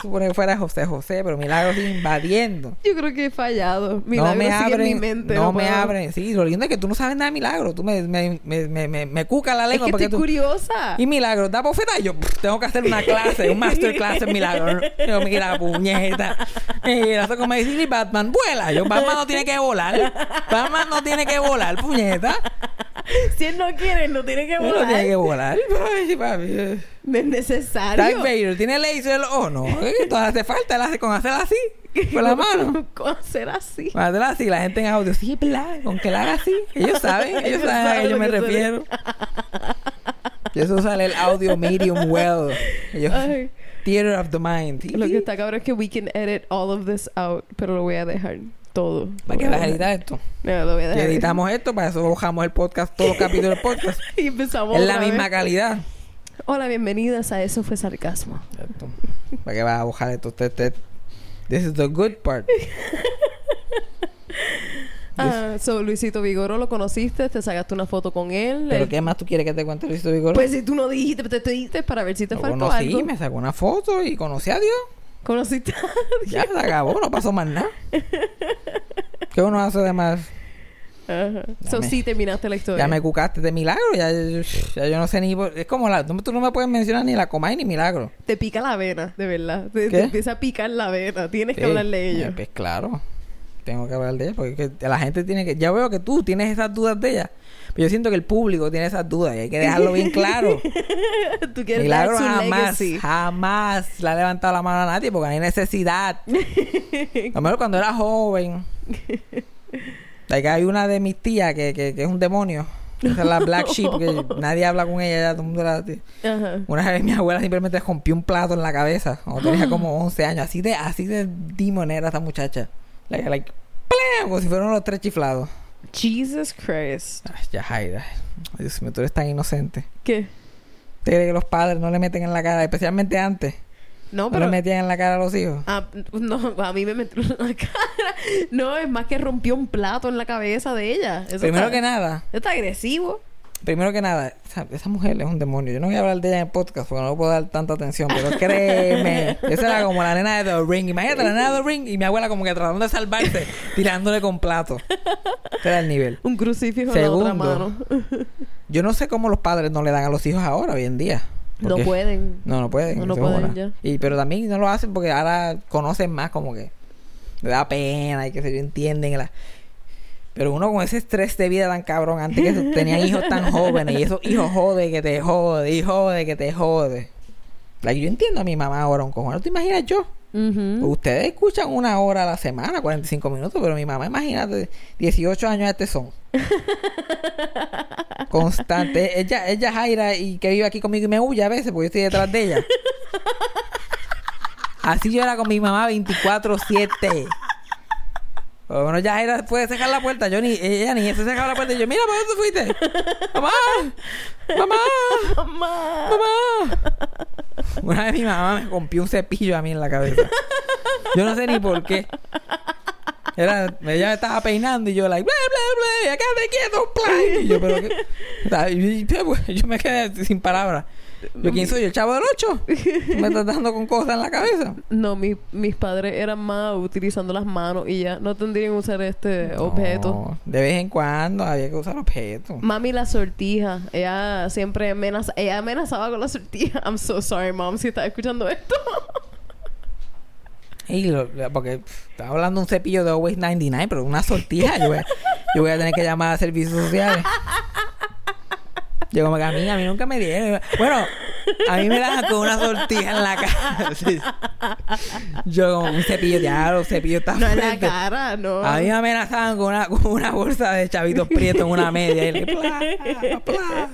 Supone que fuera José José, pero Milagros invadiendo. Yo creo que he fallado. Milagro no me abren, en mi mente. no, me puedo. abren. Sí, lo lindo es que tú no sabes nada de Milagro. Tú me, me, me, me, me, cuca la Es lengua que porque estoy tú... curiosa. Y Milagro, da bofeta. Y yo pff, tengo que hacer una clase, un masterclass en Milagro. Yo me la puñeta. Y eso como decir, y Batman, vuela. Yo, Batman no tiene que volar. Batman no tiene que volar, puñeta. Si él no quiere, no tiene que Él no volar. tiene que volar. Papi. No es necesario. Darth Vader tiene laser o no. Esto hace falta, con hacer así, con la mano. Con hacer así. Con hacer así, la gente en audio, sí, es verdad, con que la haga así. Ellos saben, ellos saben a qué yo me refiero. Y eso sale el audio medium well. Ellos, theater of the mind. Lo que está cabrón es que we can edit all of this out, pero lo voy a dejar todo. ¿Para qué vas a editar esto? No, lo voy a Si dejar. editamos esto, para eso bajamos el podcast, todos los capítulos del podcast. y empezamos Es la misma vez. calidad. Hola, bienvenidas a Eso fue Sarcasmo. Exacto. ¿Para qué vas a bajar esto? Usted, usted- This is the good part. Ah, so Luisito Vigoro lo conociste, te sacaste una foto con él. ¿Pero Él- qué más tú quieres que te cuente Luisito Vigoró? Pues si tú no dijiste, te, te dijiste para ver si te Lo faltó conocí, algo. me sacó una foto y conocí a Dios. Conociste a Ya se acabó, no pasó más nada. ¿Qué uno hace de más? Ajá. So me- sí terminaste la historia. Ya me cucaste de milagro, ya, ya yo no sé ni... por- Es como la... Tú no me puedes mencionar ni la Comay ni milagro. Te pica la vena, de verdad. Te, empieza a picar la vena. Tienes que Sí. hablarle de Eh, ella. Pues claro. Tengo que hablar de ella porque la gente tiene que... Ya veo que tú tienes esas dudas de ella. Yo siento que el público tiene esas dudas y hay que dejarlo bien claro. Tú quieres Milagro dar su jamás, legacy. jamás le ha levantado la mano a nadie porque no hay necesidad. A lo mejor cuando era joven. Like, hay una de mis tías que, que, que es un demonio. Esa es la Black Sheep, que nadie habla con ella, ya todo el mundo la- Ajá. Una vez mi abuela simplemente rompió un plato en la cabeza cuando tenía como 11 años. Así de, así de demonera esta muchacha. Like, like, como si fueran los tres chiflados. Jesus Christ. Ay, ya, Jaira. Dios mío, tú eres tan inocente. ¿Qué? ¿Te crees que los padres no le meten en la cara, especialmente antes? No, No pero... le metían en la cara a los hijos. Ah, no, a mí me metió en la cara. No, es más que rompió un plato en la cabeza de ella. Eso Primero está, que nada, está agresivo. Primero que nada, esa, esa mujer es un demonio. Yo no voy a hablar de ella en el podcast porque no puedo dar tanta atención, pero créeme, esa era como la nena de The Ring. Imagínate la nena de The Ring y mi abuela como que tratando de salvarse, tirándole con plato. Ese era el nivel. Un crucifijo en la otra Segundo. mano. Yo no sé cómo los padres no le dan a los hijos ahora, hoy en día. No pueden. No, no pueden. No, no pueden ya. Y, pero también no lo hacen porque ahora conocen más como que le da pena y que se entienden. La... Pero uno con ese estrés de vida tan cabrón, antes que tenían hijos tan jóvenes y esos hijos jode que te jode, y jode que te jode. Like, yo entiendo a mi mamá ahora un cojón. ¿No te imaginas yo? Ustedes escuchan una hora a la semana, 45 minutos, pero mi mamá, imagínate, 18 años de este son. Constante. Ella, ella Jaira y que vive aquí conmigo y me huye a veces porque yo estoy detrás de ella. Así yo era con mi mamá 24-7. Bueno, ya Jaira puede cerrar la puerta. Yo ni, ella ni se cerraba la puerta. Y yo, mira, ¿para dónde fuiste? Mamá, mamá, Mamá. mamá. Una vez mi mamá me rompió un cepillo a mí en la cabeza. Yo no sé ni por qué. Era, ella me estaba peinando y yo, like, bla, bla, bla, quédate quieto. Y yo, pero qué. Y- yo me quedé sin palabras. Yo, ¿quién soy? ¿El chavo del 8? Me estás dando con cosas en la cabeza. No, mi- mis padres eran más utilizando las manos y ya no tendrían que usar este objeto. No, de vez en cuando había que usar objetos. Mami la sortija, ella siempre amenaza, ella amenazaba con la sortija. I'm so sorry, mom, si estás escuchando esto. Y lo- porque pff, estaba hablando de un cepillo de Always 99, pero una sortija. Yo voy, a, yo voy a tener que llamar a servicios sociales. Yo como que a mí, a mí nunca me dieron. Bueno, a mí me daban con una sortija en la cara. Sí. Yo como un cepillo, ya los cepillos están no en la cara, no. A mí me amenazaban con una, con una bolsa de chavitos prietos en una media. Y le, pla, pla,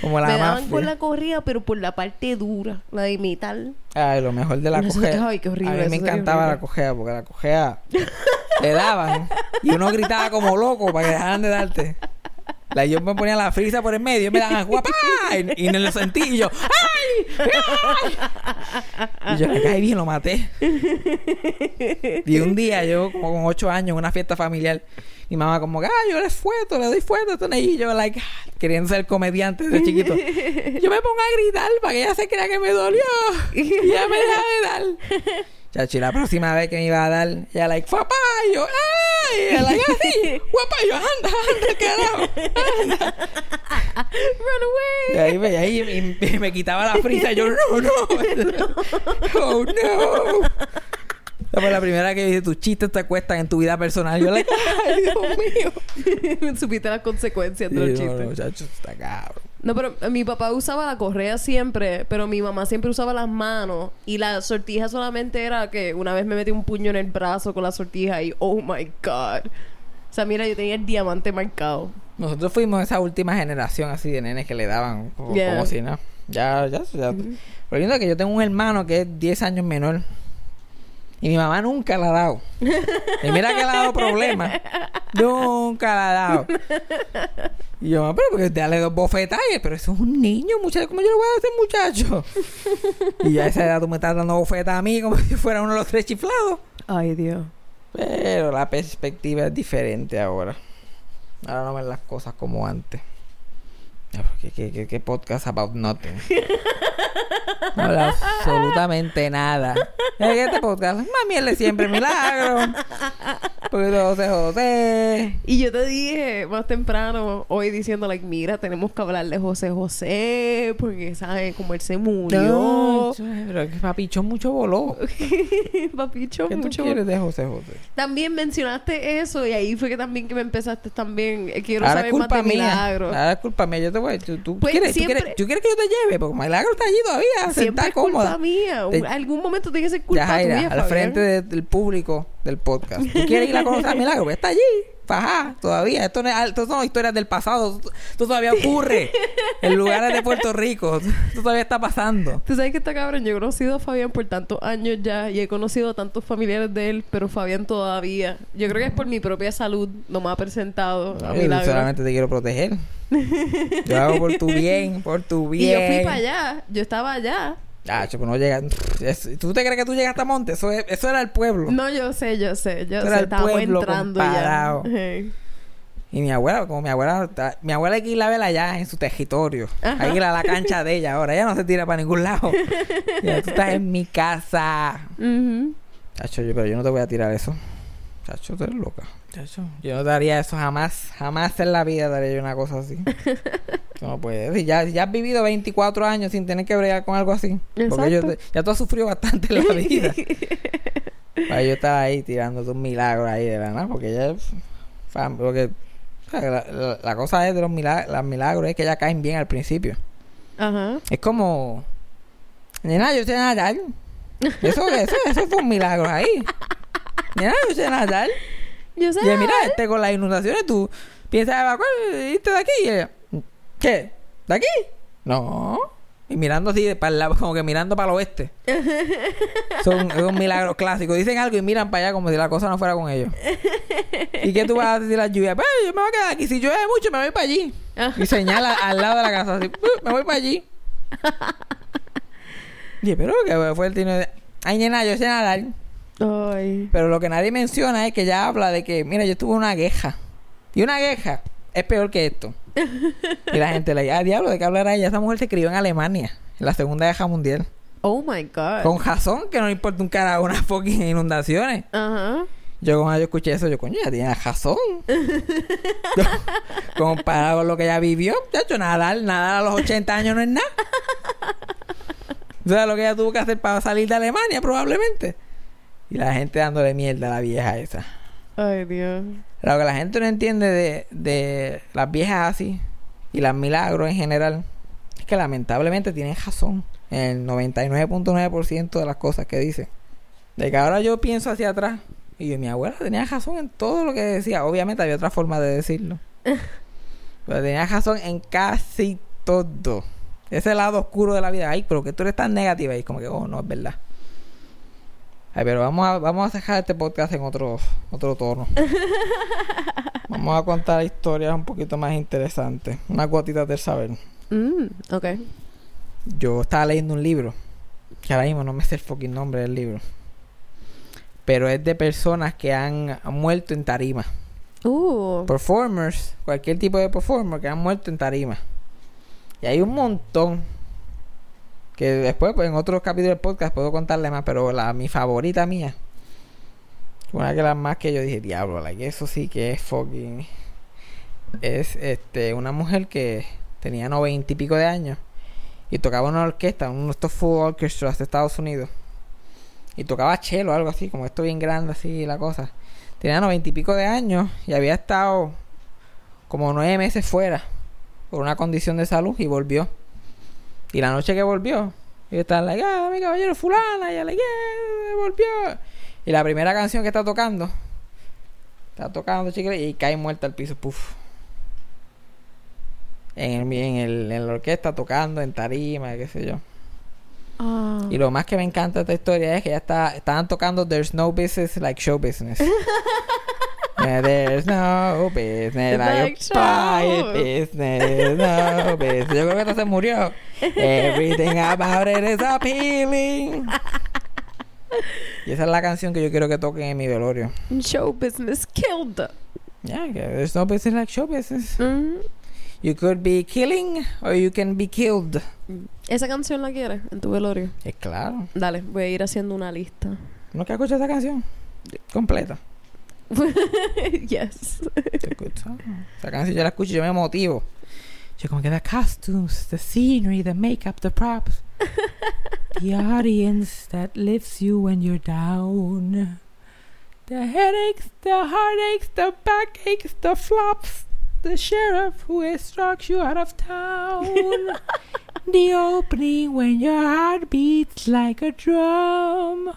como la Me daban mafia. con la corrida, pero por la parte dura, la de imitar. Ay, lo mejor de la Eso- cojea. ay, qué horrible, A mí me encantaba la cojea, porque la cojea le daban y uno gritaba como loco para que dejaran de darte. La, yo me ponía la frisa por el medio y me daban guapa y, y en el sentí y yo ¡ay! ¡ay! Y yo le caí bien, lo maté. Y un día yo como con ocho años en una fiesta familiar mi mamá como ah yo le fueto, le doy fueto a este nene", y yo like ah, queriendo ser comediante desde chiquito. Yo me pongo a gritar para que ella se crea que me dolió. Y ella me deja de dar. Chachi, la próxima vez que me iba a dar, ella like, papá, y yo, ¡ay! Y ella like, así, guapa, y yo, anda, anda, carajo, anda. Run away. Y ahí, me- y ahí y- y me quitaba la frisa, y yo, no, no, oh, no. Esa fue la primera que dije, tus chistes te cuestan en tu vida personal. Yo, like, ¡ay, Dios mío! Supiste las consecuencias de los chistes. no, chacho, está cabrón. No, pero eh, mi papá usaba la correa siempre, pero mi mamá siempre usaba las manos. Y la sortija solamente era que una vez me metí un puño en el brazo con la sortija y oh my god. O sea, mira, yo tenía el diamante marcado. Nosotros fuimos esa última generación así de nenes que le daban como, Yeah. como si no. Ya, ya, ya. Lo lindo es que yo tengo un hermano que es 10 años menor. Y mi mamá nunca la ha dado. Y mira que le ha dado problemas. Nunca la ha dado. Y yo, pero porque dale dos bofetadas. Pero eso es un niño, muchacho. ¿Cómo yo le voy a dar a ese muchacho? y ya a esa edad tú me estás dando bofetas a mí como si fuera uno de los tres chiflados. Ay, Dios. Pero la perspectiva es diferente ahora. Ahora no ven las cosas como antes. ¿Qué, qué, qué- qué podcast about nothing? No habla absolutamente nada. ¿De este podcast? Mami, él es siempre milagro. Porque José José. Y yo te dije más temprano hoy diciendo, like, mira, tenemos que hablar de José José, porque sabes cómo él se murió. No, pero que papichón mucho voló. Papicho, ¿Qué tú mucho. quieres de José José? También mencionaste eso y ahí fue que también que me empezaste también. eh, quiero Ahora es saber más culpa de mía. milagro. Ahora es culpa mía. Yo te voy. ¿Tú, tú Pues quieres, tú, quieres, tú quieres que yo te lleve? Porque Milagro está allí todavía. Siempre sentada es culpa cómoda. mía. Te- Algún momento tiene que ser Ya, culpa Jaira, tuya, al Fabián. frente de- del público del podcast. ¿Tú quieres ir a conocer a Milagro? Pues está allí, todavía. Esto no, es, esto son historias del pasado. Esto todavía ocurre en lugares de Puerto Rico. Esto todavía está pasando. Tú sabes que está cabrón. Yo he conocido a Fabián por tantos años ya y he conocido a tantos familiares de él, pero Fabián todavía. Yo creo que es por mi propia salud. No me ha presentado a Milagro. solamente te quiero proteger. Yo hago por tu bien, por tu Y bien. yo fui para allá. Yo estaba allá. Ah, chico, no llega. ¿Tú te crees que tú llegaste a Monte? Eso, es- eso era el pueblo. No, yo sé, yo sé. Yo sé. pueblo entrando comparado. ya. Hey. Y mi abuela, como mi abuela, mi abuela hay que ir a verla allá en su territorio. Ajá. Hay que ir a la cancha de ella ahora. Ella no se tira para ningún lado. Ya, tú estás en mi casa. Ujú. Chacho, yo, pero yo no te voy a tirar eso. Chacho, tú eres loca. Chacho, yo no te haría eso jamás. Jamás en la vida daría yo una cosa así. No puedes. Ya, ya has vivido 24 años sin tener que bregar con algo así. Porque yo Exacto. te- ya tú has sufrido bastante en la vida. Para yo estar ahí tirándote un milagro ahí de verdad, porque ya... Porque la, la- la cosa es de los milagros, los milagros es que ya caen bien al principio. Ajá. Es como. Nena, yo sé nadar. Eso, eso, eso fue un milagro ahí. Nena, yo sé nadar. Yo sé. Y él, mira, este con las inundaciones, tú piensas evacuar, irte de aquí. Y ella, ¿qué? ¿De aquí? No. Y mirando así para el lado, como que mirando para el oeste. Son, es un milagro clásico. Dicen algo y miran para allá como si la cosa no fuera con ellos. ¿Y qué tú vas a decir la lluvia? Pues yo me voy a quedar aquí. Si llueve mucho, me voy para allí. Y señala al lado de la casa así, "Uh, me voy para allí. Y pero que fue el tino de. Ay, nena, yo sé nadar. Ay. Pero lo que nadie menciona es que ella habla de que, mira, yo tuve una queja. Y una queja es peor que esto. y la gente le dice, ah, diablo, ¿de qué hablará ella? Esa mujer se crió en Alemania, en la Segunda Guerra Mundial. Oh my God. Con razón que no le importa un carajo unas fucking inundaciones. Ajá. Yo cuando yo escuché eso, yo, coño, ya tiene razón. Comparado con lo que ella vivió, de hecho, nadar, nadar a los 80 años no es nada. O sea, lo que ella tuvo que hacer para salir de Alemania, probablemente. Y la gente dándole mierda a la vieja esa. Ay, Dios. Lo que la gente no entiende de, de las viejas así y las milagros en general es que lamentablemente tienen razón en el 99.9% de las cosas que dicen. De que ahora yo pienso hacia atrás y yo, mi abuela tenía razón en todo lo que decía. Obviamente había otra forma de decirlo. Pero tenía razón en casi todo. Ese lado oscuro de la vida. Ay, pero que tú eres tan negativa. Y como que, oh, no, es verdad. Ay, pero vamos a, vamos a dejar este podcast en otro, otro tono. vamos a contar historias un poquito más interesantes. Unas gotitas del saber. Mm, ok. Yo estaba leyendo un libro. Que ahora mismo no me sé el fucking nombre del libro. Pero es de personas que han muerto en tarima. Uh. Performers, cualquier tipo de performer que han muerto en tarima. Y hay un montón. Que después, pues en otros capítulos del podcast puedo contarle más. Pero la mi favorita mía. Una de las más que yo dije, diablo, like, eso sí que es fucking. Es este una mujer que tenía noventa y pico de años. Y tocaba una orquesta, de estos full orchestras de Estados Unidos. Y tocaba chelo, algo así, como esto bien grande, así la cosa. Tenía noventa y pico de años y había estado como nueve meses fuera por una condición de salud y volvió. Y la noche que volvió, yo estaba like, ah, mi caballero fulana, y ella like, yeah, volvió. Y la primera canción que está tocando, está tocando, chicle, y cae muerta al piso, puff. En, el, en, el, en la orquesta tocando, en tarima, qué sé yo. Ah. Y lo más que me encanta de esta historia es que ya está, estaban tocando There's no business like show business. There's no business like, show. business, no business. Yo creo que esta se murió. Everything about it is appealing. Y esa es la canción que yo quiero que toquen en mi velorio. Show business killed. Yeah, there's no business like show business. Mm. You could be killing or you can be killed. ¿Esa canción la quieres en tu velorio? Es claro. Dale, voy a ir haciendo una lista. ¿No que escuchar esa canción? Completa. yes. It's a good song. Esa canción yo la escucho y yo me motivo. Yo como que the costumes, the scenery, the makeup, the props. the audience that lifts you when you're down. The headaches, the heartaches, the backaches, the flops. The sheriff who instructs you out of town. the opening when your heart beats like a drum.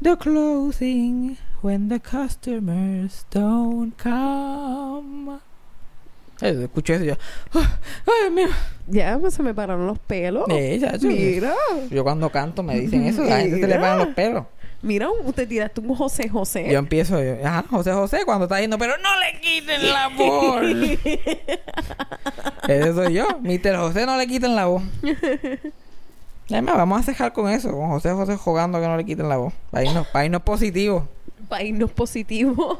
The closing when the customers don't come. Eh, escuché eso y yo. "Ah, ¡Ay, Dios mío! Ya, pues se me pararon los pelos. Eh, Mira. Yo cuando canto me dicen eso, la gente se le paran los pelos. Mira, usted tiraste un José José. Yo empiezo, yo, ajá, José José, cuando está diciendo, pero no le quiten la voz. Ese soy yo, Mr. José, no le quiten la voz. Además, vamos a cejar con eso, con José José jugando a que no le quiten la voz. Para irnos, para irnos positivos. Para positivo.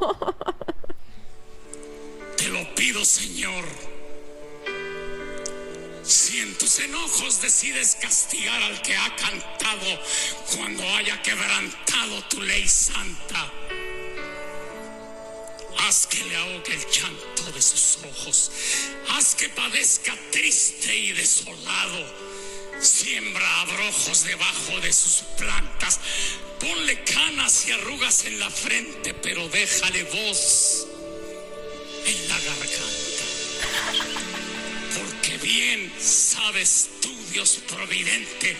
Te lo pido, Señor. Si en tus enojos decides castigar al que ha cantado cuando haya quebrantado tu ley santa, haz que le ahogue el llanto de sus ojos, haz que padezca triste y desolado. Siembra abrojos debajo de sus plantas, ponle canas y arrugas en la frente, pero déjale voz en la garganta. Porque bien sabes tú, Dios providente,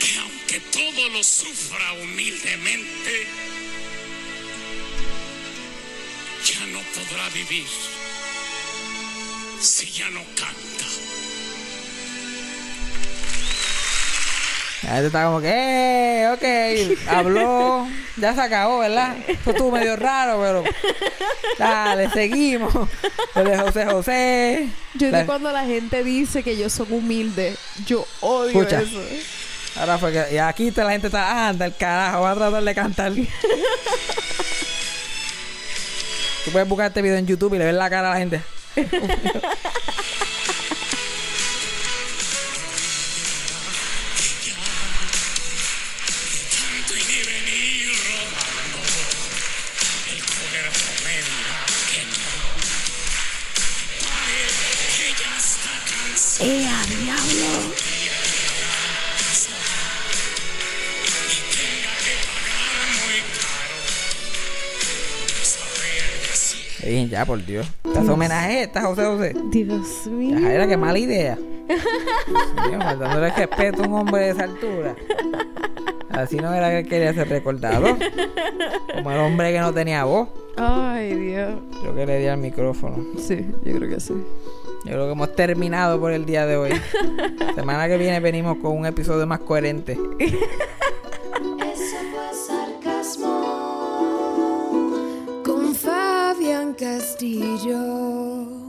que aunque todo lo sufra humildemente, ya no podrá vivir si ya no canta. La gente está como que, eh, ok, habló, ya se acabó, ¿verdad? Esto estuvo medio raro, pero dale, seguimos. El de José José. Yo La- cuando la gente dice que yo soy humilde, yo odio Escucha. eso. Ahora fue que, y aquí está, la gente está, "Ah, anda el carajo, va a tratar de cantar. Tú puedes buscar este video en YouTube y le ves la cara a la gente. ya, por Dios. ¿Te hace homenaje esta, José José? Dios mío. Era que mala idea. Dios mío, faltándole respeto a un hombre de esa altura. Así no era que quería ser recordado. Como el hombre que no tenía voz. Ay, Dios. Creo que le di al micrófono. Sí, yo creo que sí. Yo creo que hemos terminado por el día de hoy. Semana que viene venimos con un episodio más coherente. castillo.